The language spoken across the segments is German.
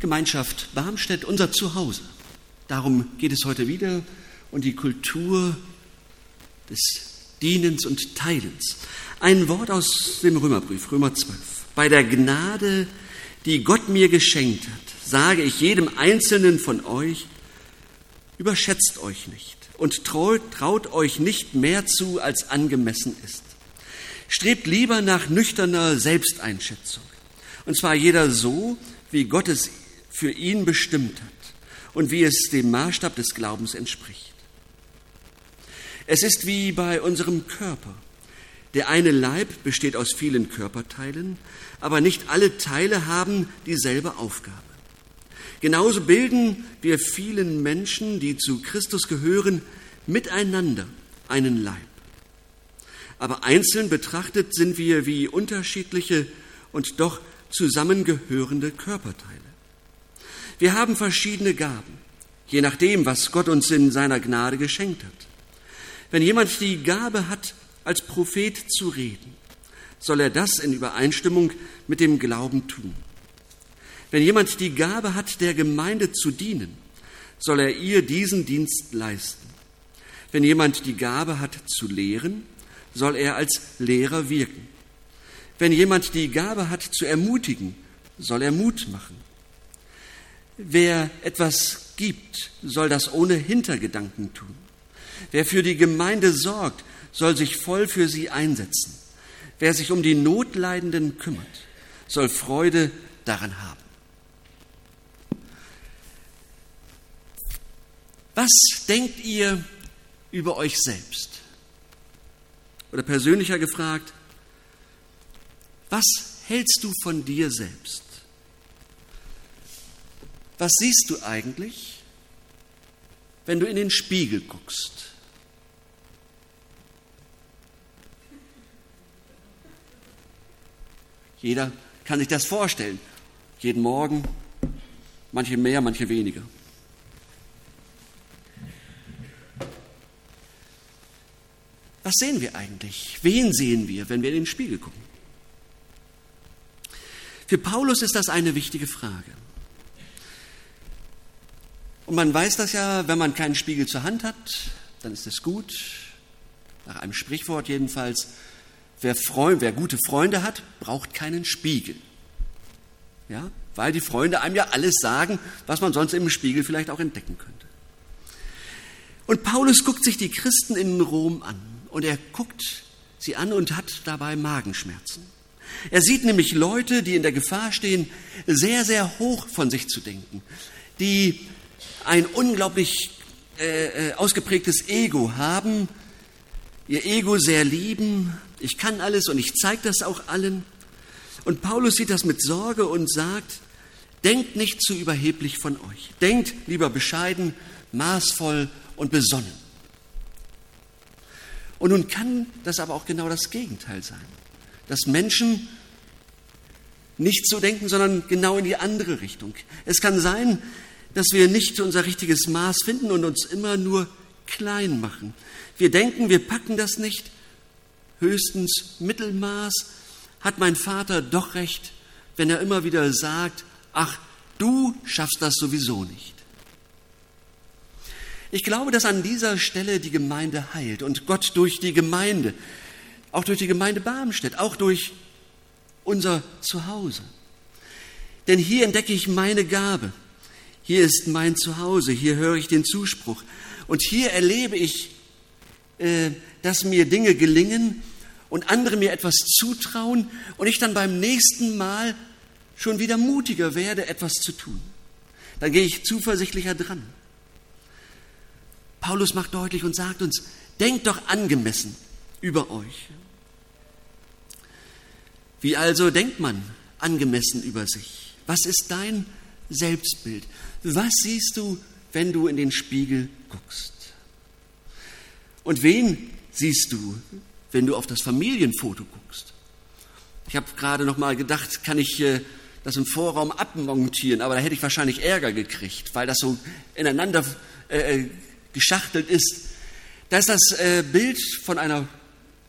Gemeinschaft Barmstedt, unser Zuhause. Darum geht es heute wieder und die Kultur des Dienens und Teilens. Ein Wort aus dem Römerbrief, Römer 12. Bei der Gnade, die Gott mir geschenkt hat, sage ich jedem Einzelnen von euch, überschätzt euch nicht und traut, traut euch nicht mehr zu, als angemessen ist. Strebt lieber nach nüchterner Selbsteinschätzung. Und zwar jeder so, wie Gott es für ihn bestimmt hat und wie es dem Maßstab des Glaubens entspricht. Es ist wie bei unserem Körper. Der eine Leib besteht aus vielen Körperteilen, aber nicht alle Teile haben dieselbe Aufgabe. Genauso bilden wir vielen Menschen, die zu Christus gehören, miteinander einen Leib. Aber einzeln betrachtet sind wir wie unterschiedliche und doch zusammengehörende Körperteile. Wir haben verschiedene Gaben, je nachdem, was Gott uns in seiner Gnade geschenkt hat. Wenn jemand die Gabe hat, als Prophet zu reden, soll er das in Übereinstimmung mit dem Glauben tun. Wenn jemand die Gabe hat, der Gemeinde zu dienen, soll er ihr diesen Dienst leisten. Wenn jemand die Gabe hat zu lehren, soll er als Lehrer wirken. Wenn jemand die Gabe hat zu ermutigen, soll er Mut machen. Wer etwas gibt, soll das ohne Hintergedanken tun. Wer für die Gemeinde sorgt, soll sich voll für sie einsetzen. Wer sich um die Notleidenden kümmert, soll Freude daran haben. Was denkt ihr über euch selbst? Oder persönlicher gefragt, was hältst du von dir selbst? Was siehst du eigentlich, wenn du in den Spiegel guckst? Jeder kann sich das vorstellen. Jeden Morgen, manche mehr, manche weniger. Was sehen wir eigentlich? Wen sehen wir, wenn wir in den Spiegel gucken? Für Paulus ist das eine wichtige Frage. Und man weiß das ja, wenn man keinen Spiegel zur Hand hat, dann ist es gut, nach einem Sprichwort jedenfalls, wer, Freund, wer gute Freunde hat, braucht keinen Spiegel. Ja, weil die Freunde einem ja alles sagen, was man sonst im Spiegel vielleicht auch entdecken könnte. Und Paulus guckt sich die Christen in Rom an und er guckt sie an und hat dabei Magenschmerzen. Er sieht nämlich Leute, die in der Gefahr stehen, sehr, sehr hoch von sich zu denken, die ein unglaublich äh, äh ausgeprägtes Ego haben, ihr Ego sehr lieben, ich kann alles und ich zeige das auch allen. Und Paulus sieht das mit Sorge und sagt, denkt nicht zu überheblich von euch, denkt lieber bescheiden, maßvoll und besonnen. Und nun kann das aber auch genau das Gegenteil sein, dass Menschen nicht so denken, sondern genau in die andere Richtung. Es kann sein, dass wir nicht unser richtiges Maß finden und uns immer nur klein machen. Wir denken, wir packen das nicht, höchstens Mittelmaß, hat mein Vater doch recht, wenn er immer wieder sagt, ach, du schaffst das sowieso nicht. Ich glaube, dass an dieser Stelle die Gemeinde heilt und Gott durch die Gemeinde, auch durch die Gemeinde Barmstedt, auch durch unser Zuhause. Denn hier entdecke ich meine Gabe. Hier ist mein Zuhause. Hier höre ich den Zuspruch. Und hier erlebe ich, äh, dass mir Dinge gelingen und andere mir etwas zutrauen und ich dann beim nächsten Mal schon wieder mutiger werde, etwas zu tun. Dann gehe ich zuversichtlicher dran. Paulus macht deutlich und sagt uns, denkt doch angemessen über euch. Wie also denkt man angemessen über sich? Was ist dein Selbstbild? Was siehst du, wenn du in den Spiegel guckst? Und wen siehst du, wenn du auf das Familienfoto guckst? Ich habe gerade noch mal gedacht, kann ich äh, das im Vorraum abmontieren, aber da hätte ich wahrscheinlich Ärger gekriegt, weil das so ineinander äh, äh geschachtelt ist. Da ist das äh, Bild von einer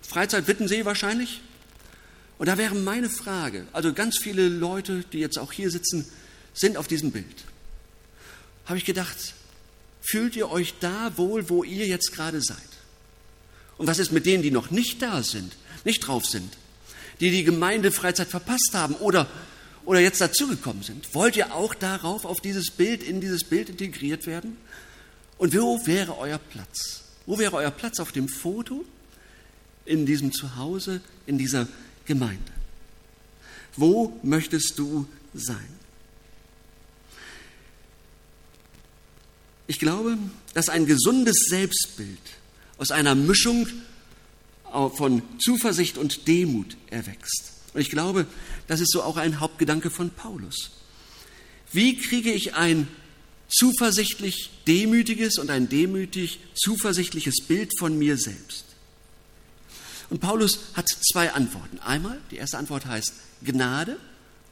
Freizeit Wittensee wahrscheinlich. Und da wäre meine Frage, also ganz viele Leute, die jetzt auch hier sitzen, sind auf diesem Bild. Habe ich gedacht, fühlt ihr euch da wohl, wo ihr jetzt gerade seid? Und was ist mit denen, die noch nicht da sind, nicht drauf sind, die die Gemeindefreizeit verpasst haben oder, oder jetzt dazugekommen sind? Wollt ihr auch darauf, auf dieses Bild, in dieses Bild integriert werden? Und wo wäre euer Platz? Wo wäre euer Platz auf dem Foto, in diesem Zuhause, in dieser Gemeinde? Wo möchtest du sein? Ich glaube, dass ein gesundes Selbstbild aus einer Mischung von Zuversicht und Demut erwächst. Und ich glaube, das ist so auch ein Hauptgedanke von Paulus. Wie kriege ich ein zuversichtlich demütiges und ein demütig zuversichtliches Bild von mir selbst? Und Paulus hat zwei Antworten. Einmal, die erste Antwort heißt Gnade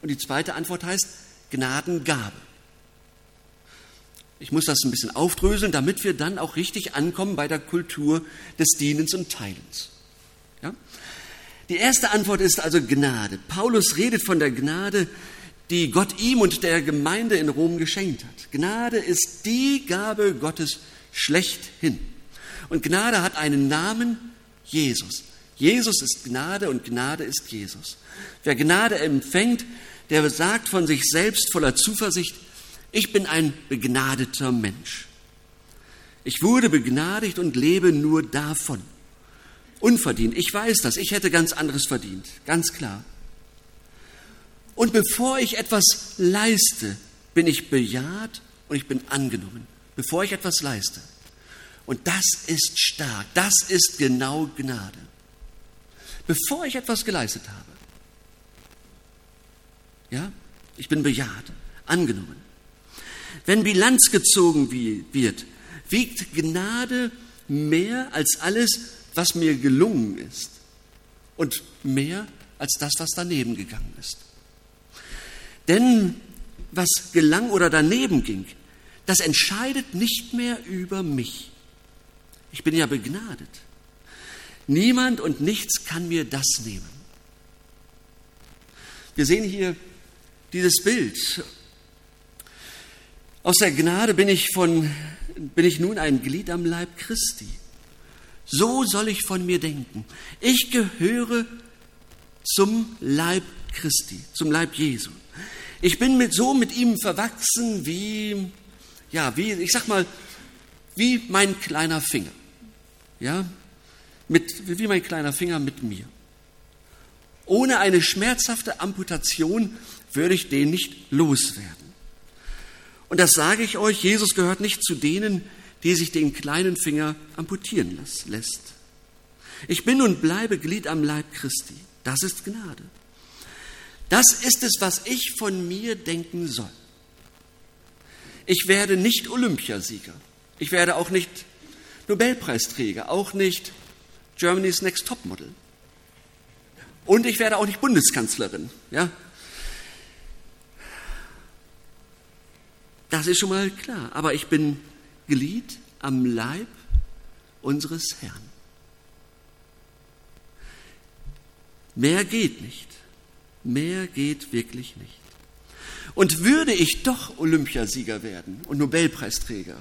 und die zweite Antwort heißt Gnadengabe. Ich muss das ein bisschen aufdröseln, damit wir dann auch richtig ankommen bei der Kultur des Dienens und Teilens. Ja? Die erste Antwort ist also Gnade. Paulus redet von der Gnade, die Gott ihm und der Gemeinde in Rom geschenkt hat. Gnade ist die Gabe Gottes schlechthin. Und Gnade hat einen Namen, Jesus. Jesus ist Gnade und Gnade ist Jesus. Wer Gnade empfängt, der sagt von sich selbst voller Zuversicht, ich bin ein begnadeter Mensch. Ich wurde begnadigt und lebe nur davon. Unverdient. Ich weiß das. Ich hätte ganz anderes verdient. Ganz klar. Und bevor ich etwas leiste, bin ich bejaht und ich bin angenommen. Bevor ich etwas leiste. Und das ist stark. Das ist genau Gnade. Bevor ich etwas geleistet habe. Ja, ich bin bejaht, angenommen. Wenn Bilanz gezogen wird, wiegt Gnade mehr als alles, was mir gelungen ist und mehr als das, was daneben gegangen ist. Denn was gelang oder daneben ging, das entscheidet nicht mehr über mich. Ich bin ja begnadet. Niemand und nichts kann mir das nehmen. Wir sehen hier dieses Bild aus der Gnade bin ich, von, bin ich nun ein Glied am Leib Christi. So soll ich von mir denken. Ich gehöre zum Leib Christi, zum Leib Jesu. Ich bin mit, so mit ihm verwachsen wie, ja, wie, ich sag mal, wie mein kleiner Finger. Ja, mit, wie mein kleiner Finger mit mir. Ohne eine schmerzhafte Amputation würde ich den nicht loswerden. Und das sage ich euch, Jesus gehört nicht zu denen, die sich den kleinen Finger amputieren lässt. Ich bin und bleibe Glied am Leib Christi. Das ist Gnade. Das ist es, was ich von mir denken soll. Ich werde nicht Olympiasieger. Ich werde auch nicht Nobelpreisträger, auch nicht Germany's Next Topmodel. Und ich werde auch nicht Bundeskanzlerin. Ja? Das ist schon mal klar. Aber ich bin Glied am Leib unseres Herrn. Mehr geht nicht. Mehr geht wirklich nicht. Und würde ich doch Olympiasieger werden und Nobelpreisträger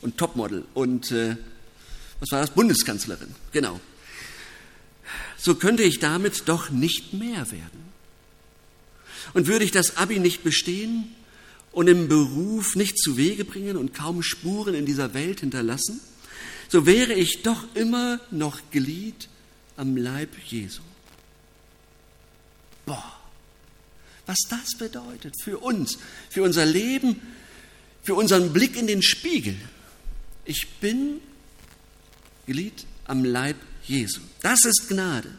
und Topmodel und äh, was war das? Bundeskanzlerin, genau. So könnte ich damit doch nicht mehr werden. Und würde ich das Abi nicht bestehen, und im Beruf nicht zu Wege bringen und kaum Spuren in dieser Welt hinterlassen, so wäre ich doch immer noch Glied am Leib Jesu. Boah, was das bedeutet für uns, für unser Leben, für unseren Blick in den Spiegel. Ich bin Glied am Leib Jesu. Das ist Gnade.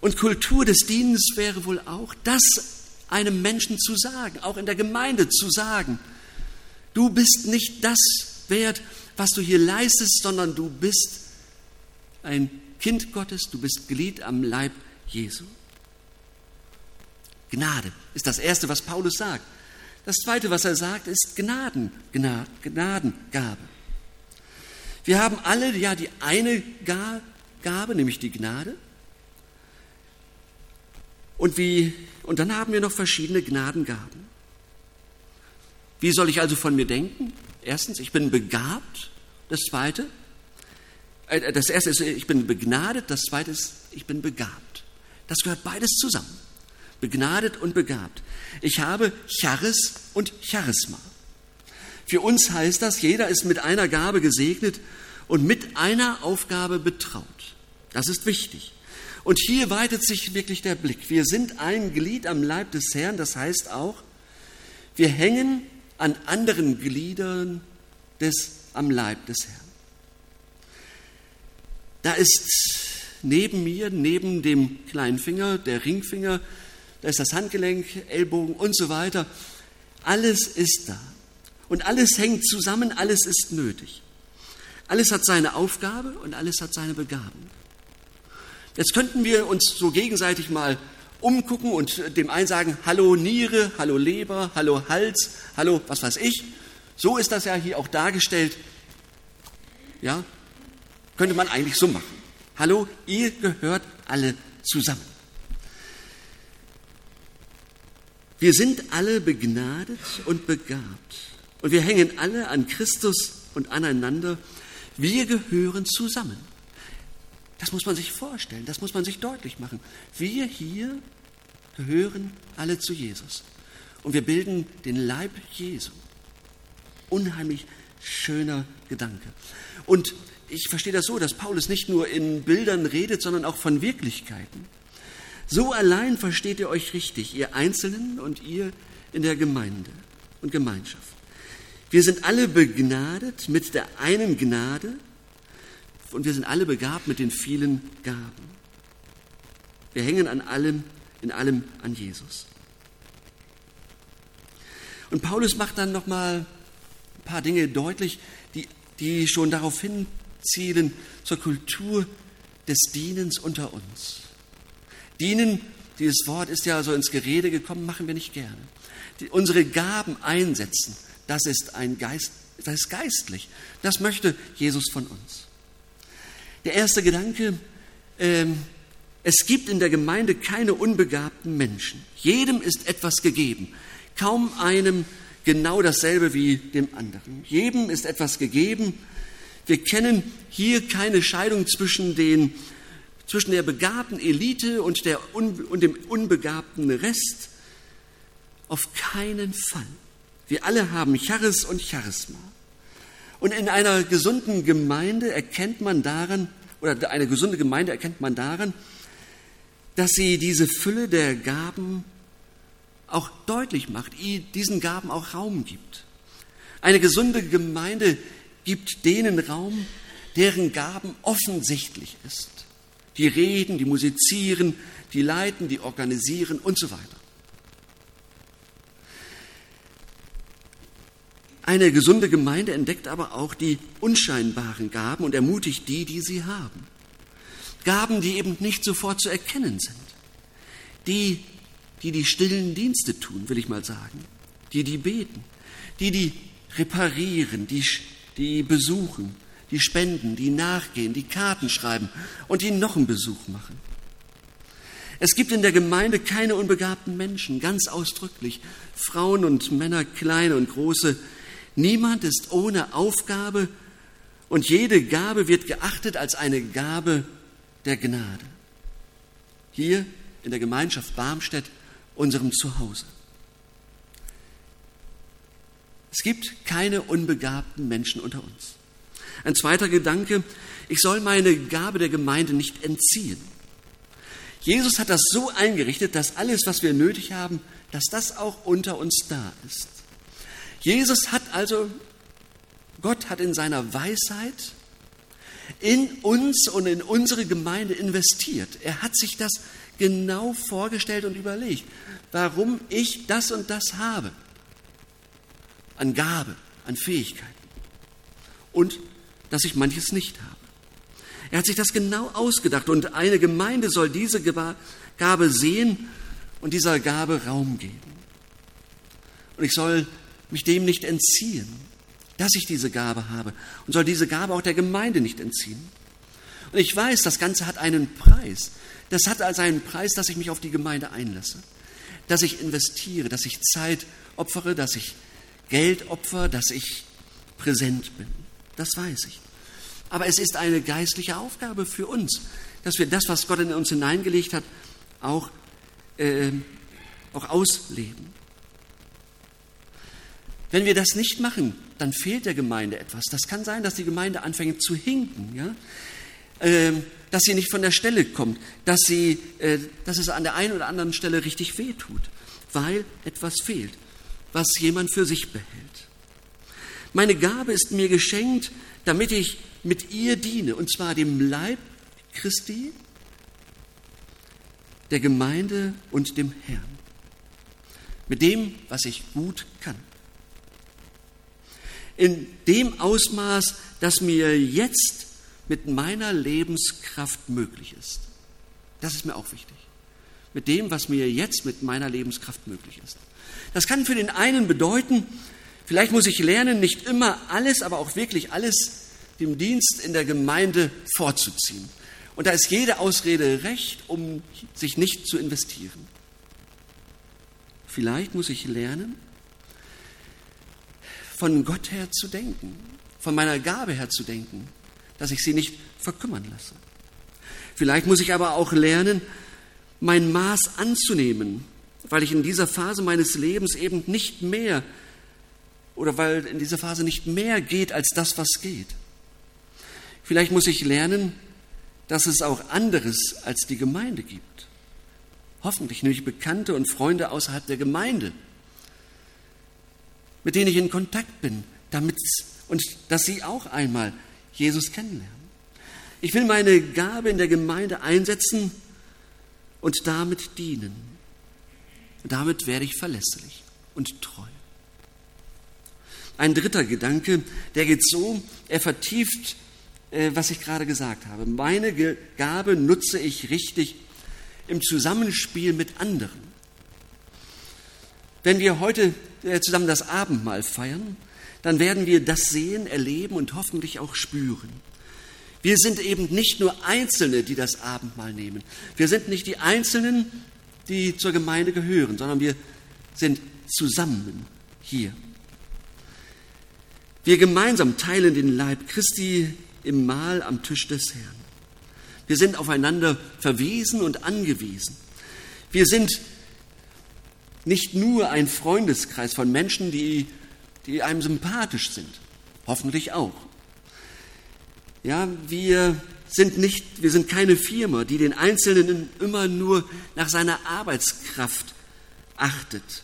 Und Kultur des Dienstes wäre wohl auch, das einem Menschen zu sagen, auch in der Gemeinde zu sagen, du bist nicht das wert, was du hier leistest, sondern du bist ein Kind Gottes, du bist Glied am Leib Jesu. Gnade ist das Erste, was Paulus sagt. Das Zweite, was er sagt, ist Gnaden, Gnadengabe. Wir haben alle ja die eine Gabe, nämlich die Gnade. Und, wie, und dann haben wir noch verschiedene Gnadengaben. Wie soll ich also von mir denken? Erstens, ich bin begabt. Das Zweite, äh, das Erste ist, ich bin begnadet. Das Zweite ist, ich bin begabt. Das gehört beides zusammen. Begnadet und begabt. Ich habe Charis und Charisma. Für uns heißt das, jeder ist mit einer Gabe gesegnet und mit einer Aufgabe betraut. Das ist wichtig. Und hier weitet sich wirklich der Blick. Wir sind ein Glied am Leib des Herrn, das heißt auch, wir hängen an anderen Gliedern des am Leib des Herrn. Da ist neben mir, neben dem kleinen Finger, der Ringfinger, da ist das Handgelenk, Ellbogen und so weiter. Alles ist da. Und alles hängt zusammen, alles ist nötig. Alles hat seine Aufgabe und alles hat seine Begabung. Jetzt könnten wir uns so gegenseitig mal umgucken und dem einen sagen, hallo Niere, hallo Leber, hallo Hals, hallo was weiß ich. So ist das ja hier auch dargestellt. Ja, könnte man eigentlich so machen. Hallo, ihr gehört alle zusammen. Wir sind alle begnadet und begabt. Und wir hängen alle an Christus und aneinander. Wir gehören zusammen. Das muss man sich vorstellen, das muss man sich deutlich machen. Wir hier gehören alle zu Jesus. Und wir bilden den Leib Jesu. Unheimlich schöner Gedanke. Und ich verstehe das so, dass Paulus nicht nur in Bildern redet, sondern auch von Wirklichkeiten. So allein versteht ihr euch richtig, ihr Einzelnen und ihr in der Gemeinde und Gemeinschaft. Wir sind alle begnadet mit der einen Gnade und wir sind alle begabt mit den vielen Gaben. Wir hängen an allem, in allem an Jesus. Und Paulus macht dann nochmal ein paar Dinge deutlich, die, die schon darauf hinzielen zur Kultur des Dienens unter uns. Dienen, dieses Wort ist ja so ins Gerede gekommen, machen wir nicht gerne. Die, unsere Gaben einsetzen, das ist ein Geist, das ist geistlich. Das möchte Jesus von uns. Der erste Gedanke, ähm, es gibt in der Gemeinde keine unbegabten Menschen. Jedem ist etwas gegeben. Kaum einem genau dasselbe wie dem anderen. Jedem ist etwas gegeben. Wir kennen hier keine Scheidung zwischen, den, zwischen der begabten Elite und, der, und dem unbegabten Rest. Auf keinen Fall. Wir alle haben Charis und Charisma. Und in einer gesunden Gemeinde erkennt man daran, oder eine gesunde Gemeinde erkennt man daran, dass sie diese Fülle der Gaben auch deutlich macht, diesen Gaben auch Raum gibt. Eine gesunde Gemeinde gibt denen Raum, deren Gaben offensichtlich ist. Die reden, die musizieren, die leiten, die organisieren und so weiter. Eine gesunde Gemeinde entdeckt aber auch die unscheinbaren Gaben und ermutigt die, die sie haben. Gaben, die eben nicht sofort zu erkennen sind. Die, die die stillen Dienste tun, will ich mal sagen. Die, die beten. Die, die reparieren, die, die besuchen, die spenden, die nachgehen, die Karten schreiben und die noch einen Besuch machen. Es gibt in der Gemeinde keine unbegabten Menschen, ganz ausdrücklich. Frauen und Männer, kleine und große, Niemand ist ohne Aufgabe und jede Gabe wird geachtet als eine Gabe der Gnade. Hier in der Gemeinschaft Barmstedt, unserem Zuhause. Es gibt keine unbegabten Menschen unter uns. Ein zweiter Gedanke, ich soll meine Gabe der Gemeinde nicht entziehen. Jesus hat das so eingerichtet, dass alles, was wir nötig haben, dass das auch unter uns da ist. Jesus hat also, Gott hat in seiner Weisheit in uns und in unsere Gemeinde investiert. Er hat sich das genau vorgestellt und überlegt, warum ich das und das habe. An Gabe, an Fähigkeiten. Und dass ich manches nicht habe. Er hat sich das genau ausgedacht und eine Gemeinde soll diese Gabe sehen und dieser Gabe Raum geben. Und ich soll mich dem nicht entziehen, dass ich diese Gabe habe und soll diese Gabe auch der Gemeinde nicht entziehen. Und ich weiß, das Ganze hat einen Preis. Das hat also einen Preis, dass ich mich auf die Gemeinde einlasse, dass ich investiere, dass ich Zeit opfere, dass ich Geldopfer, dass ich präsent bin. Das weiß ich. Aber es ist eine geistliche Aufgabe für uns, dass wir das, was Gott in uns hineingelegt hat, auch, äh, auch ausleben. Wenn wir das nicht machen, dann fehlt der Gemeinde etwas. Das kann sein, dass die Gemeinde anfängt zu hinken, ja? Ähm, dass sie nicht von der Stelle kommt, dass, sie, äh, dass es an der einen oder anderen Stelle richtig wehtut, weil etwas fehlt, was jemand für sich behält. Meine Gabe ist mir geschenkt, damit ich mit ihr diene, und zwar dem Leib Christi, der Gemeinde und dem Herrn. Mit dem, was ich gut kann. In dem Ausmaß, das mir jetzt mit meiner Lebenskraft möglich ist. Das ist mir auch wichtig. Mit dem, was mir jetzt mit meiner Lebenskraft möglich ist. Das kann für den einen bedeuten, vielleicht muss ich lernen, nicht immer alles, aber auch wirklich alles dem Dienst in der Gemeinde vorzuziehen. Und da ist jede Ausrede recht, um sich nicht zu investieren. Vielleicht muss ich lernen, von Gott her zu denken, von meiner Gabe her zu denken, dass ich sie nicht verkümmern lasse. Vielleicht muss ich aber auch lernen, mein Maß anzunehmen, weil ich in dieser Phase meines Lebens eben nicht mehr oder weil in dieser Phase nicht mehr geht als das, was geht. Vielleicht muss ich lernen, dass es auch anderes als die Gemeinde gibt. Hoffentlich nämlich Bekannte und Freunde außerhalb der Gemeinde, mit denen ich in Kontakt bin, damit und dass sie auch einmal Jesus kennenlernen. Ich will meine Gabe in der Gemeinde einsetzen und damit dienen. damit werde ich verlässlich und treu. Ein dritter Gedanke, der geht so, er vertieft, äh, was ich gerade gesagt habe. Meine Gabe nutze ich richtig im Zusammenspiel mit anderen. Wenn wir heute äh, zusammen das Abendmahl feiern, dann werden wir das sehen, erleben und hoffentlich auch spüren. Wir sind eben nicht nur Einzelne, die das Abendmahl nehmen. Wir sind nicht die Einzelnen, die zur Gemeinde gehören, sondern wir sind zusammen hier. Wir gemeinsam teilen den Leib Christi im Mahl am Tisch des Herrn. Wir sind aufeinander verwiesen und angewiesen. Wir sind nicht nur ein Freundeskreis von Menschen, die die einem sympathisch sind. Hoffentlich auch. Ja, wir sind nicht, wir sind keine Firma, die den Einzelnen immer nur nach seiner Arbeitskraft achtet.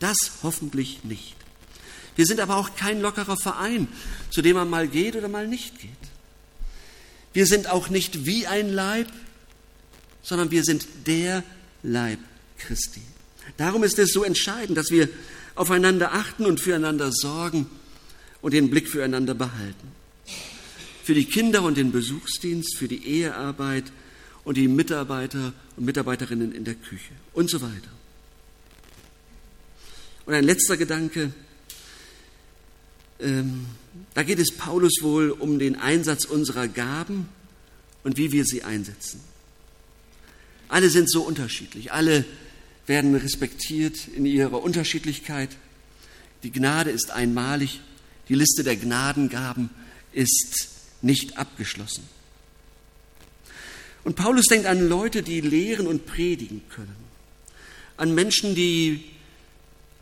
Das hoffentlich nicht. Wir sind aber auch kein lockerer Verein, zu dem man mal geht oder mal nicht geht. Wir sind auch nicht wie ein Leib, sondern wir sind der Leib Christi. Darum ist es so entscheidend, dass wir aufeinander achten und füreinander sorgen und den Blick füreinander behalten. Für die Kinder und den Besuchsdienst, für die Ehearbeit und die Mitarbeiter und Mitarbeiterinnen in der Küche und so weiter. Und ein letzter Gedanke, ähm, da geht es Paulus wohl um den Einsatz unserer Gaben und wie wir sie einsetzen. Alle sind so unterschiedlich, alle werden respektiert in ihrer Unterschiedlichkeit. Die Gnade ist einmalig. Die Liste der Gnadengaben ist nicht abgeschlossen. Und Paulus denkt an Leute, die lehren und predigen können. An Menschen, die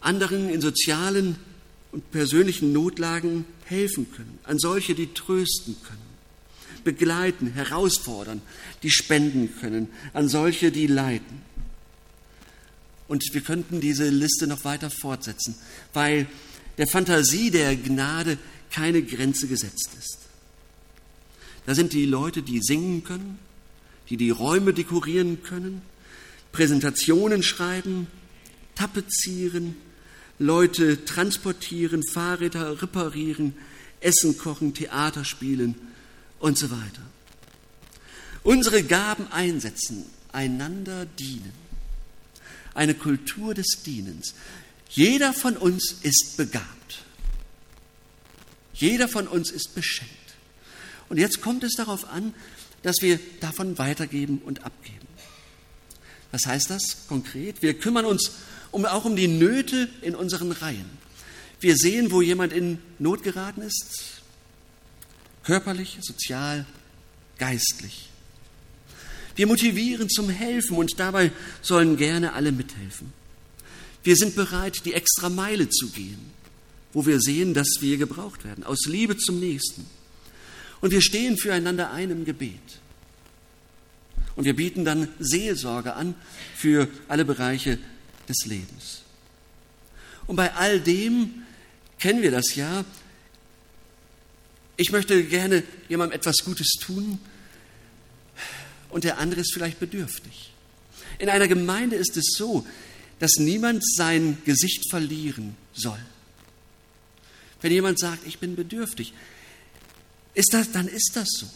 anderen in sozialen und persönlichen Notlagen helfen können. An solche, die trösten können, begleiten, herausfordern, die spenden können. An solche, die leiten. Und wir könnten diese Liste noch weiter fortsetzen, weil der Fantasie der Gnade keine Grenze gesetzt ist. Da sind die Leute, die singen können, die die Räume dekorieren können, Präsentationen schreiben, tapezieren, Leute transportieren, Fahrräder reparieren, Essen kochen, Theater spielen und so weiter. Unsere Gaben einsetzen, einander dienen eine Kultur des Dienens. Jeder von uns ist begabt. Jeder von uns ist beschenkt. Und jetzt kommt es darauf an, dass wir davon weitergeben und abgeben. Was heißt das konkret? Wir kümmern uns um, auch um die Nöte in unseren Reihen. Wir sehen, wo jemand in Not geraten ist, körperlich, sozial, geistlich. Wir motivieren zum Helfen und dabei sollen gerne alle mithelfen. Wir sind bereit, die extra Meile zu gehen, wo wir sehen, dass wir gebraucht werden, aus Liebe zum Nächsten. Und wir stehen füreinander ein im Gebet. Und wir bieten dann Seelsorge an für alle Bereiche des Lebens. Und bei all dem kennen wir das ja. Ich möchte gerne jemandem etwas Gutes tun und der andere ist vielleicht bedürftig. In einer Gemeinde ist es so, dass niemand sein Gesicht verlieren soll. Wenn jemand sagt, ich bin bedürftig, ist das, dann ist das so.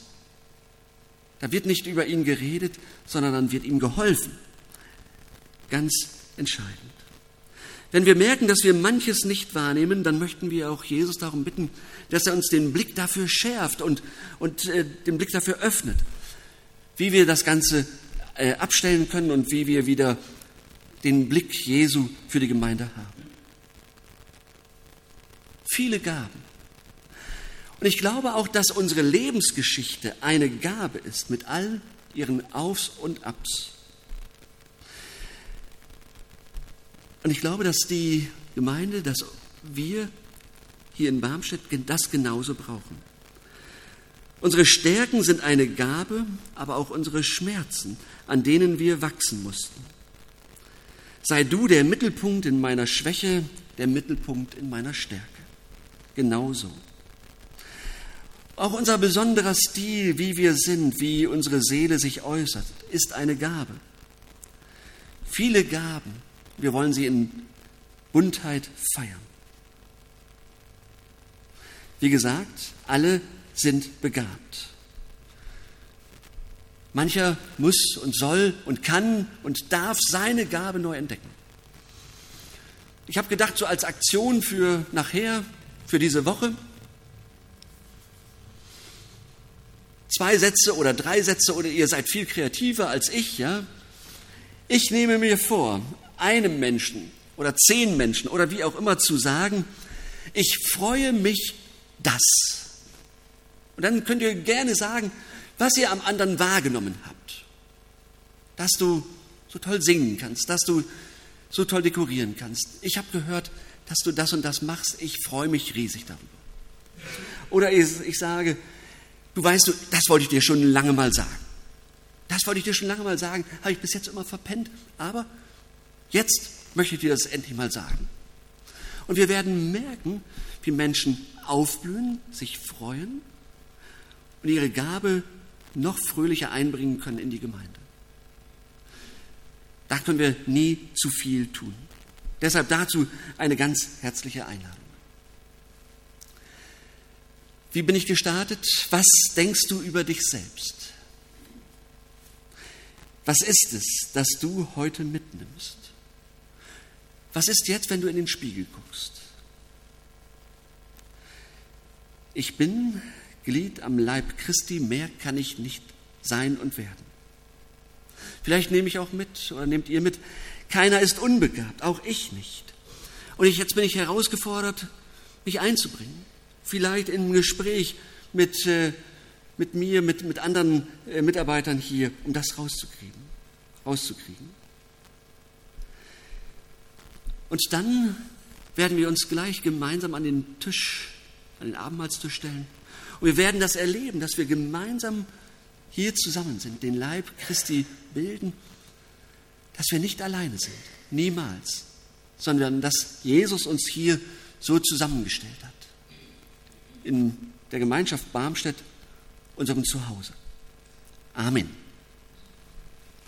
Da wird nicht über ihn geredet, sondern dann wird ihm geholfen. Ganz entscheidend. Wenn wir merken, dass wir manches nicht wahrnehmen, dann möchten wir auch Jesus darum bitten, dass er uns den Blick dafür schärft und, und äh, den Blick dafür öffnet, wie wir das Ganze äh, abstellen können und wie wir wieder den Blick Jesu für die Gemeinde haben. Viele Gaben. Und ich glaube auch, dass unsere Lebensgeschichte eine Gabe ist mit all ihren Aufs und Abs. Und ich glaube, dass die Gemeinde, dass wir hier in Barmstedt das genauso brauchen. Unsere Stärken sind eine Gabe, aber auch unsere Schmerzen, an denen wir wachsen mussten. Sei du der Mittelpunkt in meiner Schwäche, der Mittelpunkt in meiner Stärke. Genauso. Auch unser besonderer Stil, wie wir sind, wie unsere Seele sich äußert, ist eine Gabe. Viele Gaben, wir wollen sie in Buntheit feiern. Wie gesagt, alle sind begabt. Mancher muss und soll und kann und darf seine Gabe neu entdecken. Ich habe gedacht, so als Aktion für nachher, für diese Woche, zwei Sätze oder drei Sätze oder ihr seid viel kreativer als ich, ja. Ich nehme mir vor, einem Menschen oder zehn Menschen oder wie auch immer zu sagen, ich freue mich, dass. Und dann könnt ihr gerne sagen, was ihr am anderen wahrgenommen habt. Dass du so toll singen kannst, dass du so toll dekorieren kannst. Ich habe gehört, dass du das und das machst. Ich freue mich riesig darüber. Oder ich, sage, du weißt, das wollte ich dir schon lange mal sagen. Das wollte ich dir schon lange mal sagen, habe ich bis jetzt immer verpennt, aber jetzt möchte ich dir das endlich mal sagen. Und wir werden merken, wie Menschen aufblühen, sich freuen und ihre Gabe noch fröhlicher einbringen können in die Gemeinde. Da können wir nie zu viel tun. Deshalb dazu eine ganz herzliche Einladung. Wie bin ich gestartet? Was denkst du über dich selbst? Was ist es, das du heute mitnimmst? Was ist jetzt, wenn du in den Spiegel guckst? Ich bin Glied am Leib Christi, mehr kann ich nicht sein und werden. Vielleicht nehme ich auch mit oder nehmt ihr mit, keiner ist unbegabt, auch ich nicht. Und ich, jetzt bin ich herausgefordert, mich einzubringen. Vielleicht in einem Gespräch mit, äh, mit mir, mit, mit anderen äh, Mitarbeitern hier, um das rauszukriegen. rauszukriegen. Und dann werden wir uns gleich gemeinsam an den Tisch, an den Abendmahlstisch stellen und wir werden das erleben, dass wir gemeinsam hier zusammen sind, den Leib Christi bilden, dass wir nicht alleine sind, niemals, sondern dass Jesus uns hier so zusammengestellt hat. In der Gemeinschaft Barmstedt, unserem Zuhause. Amen.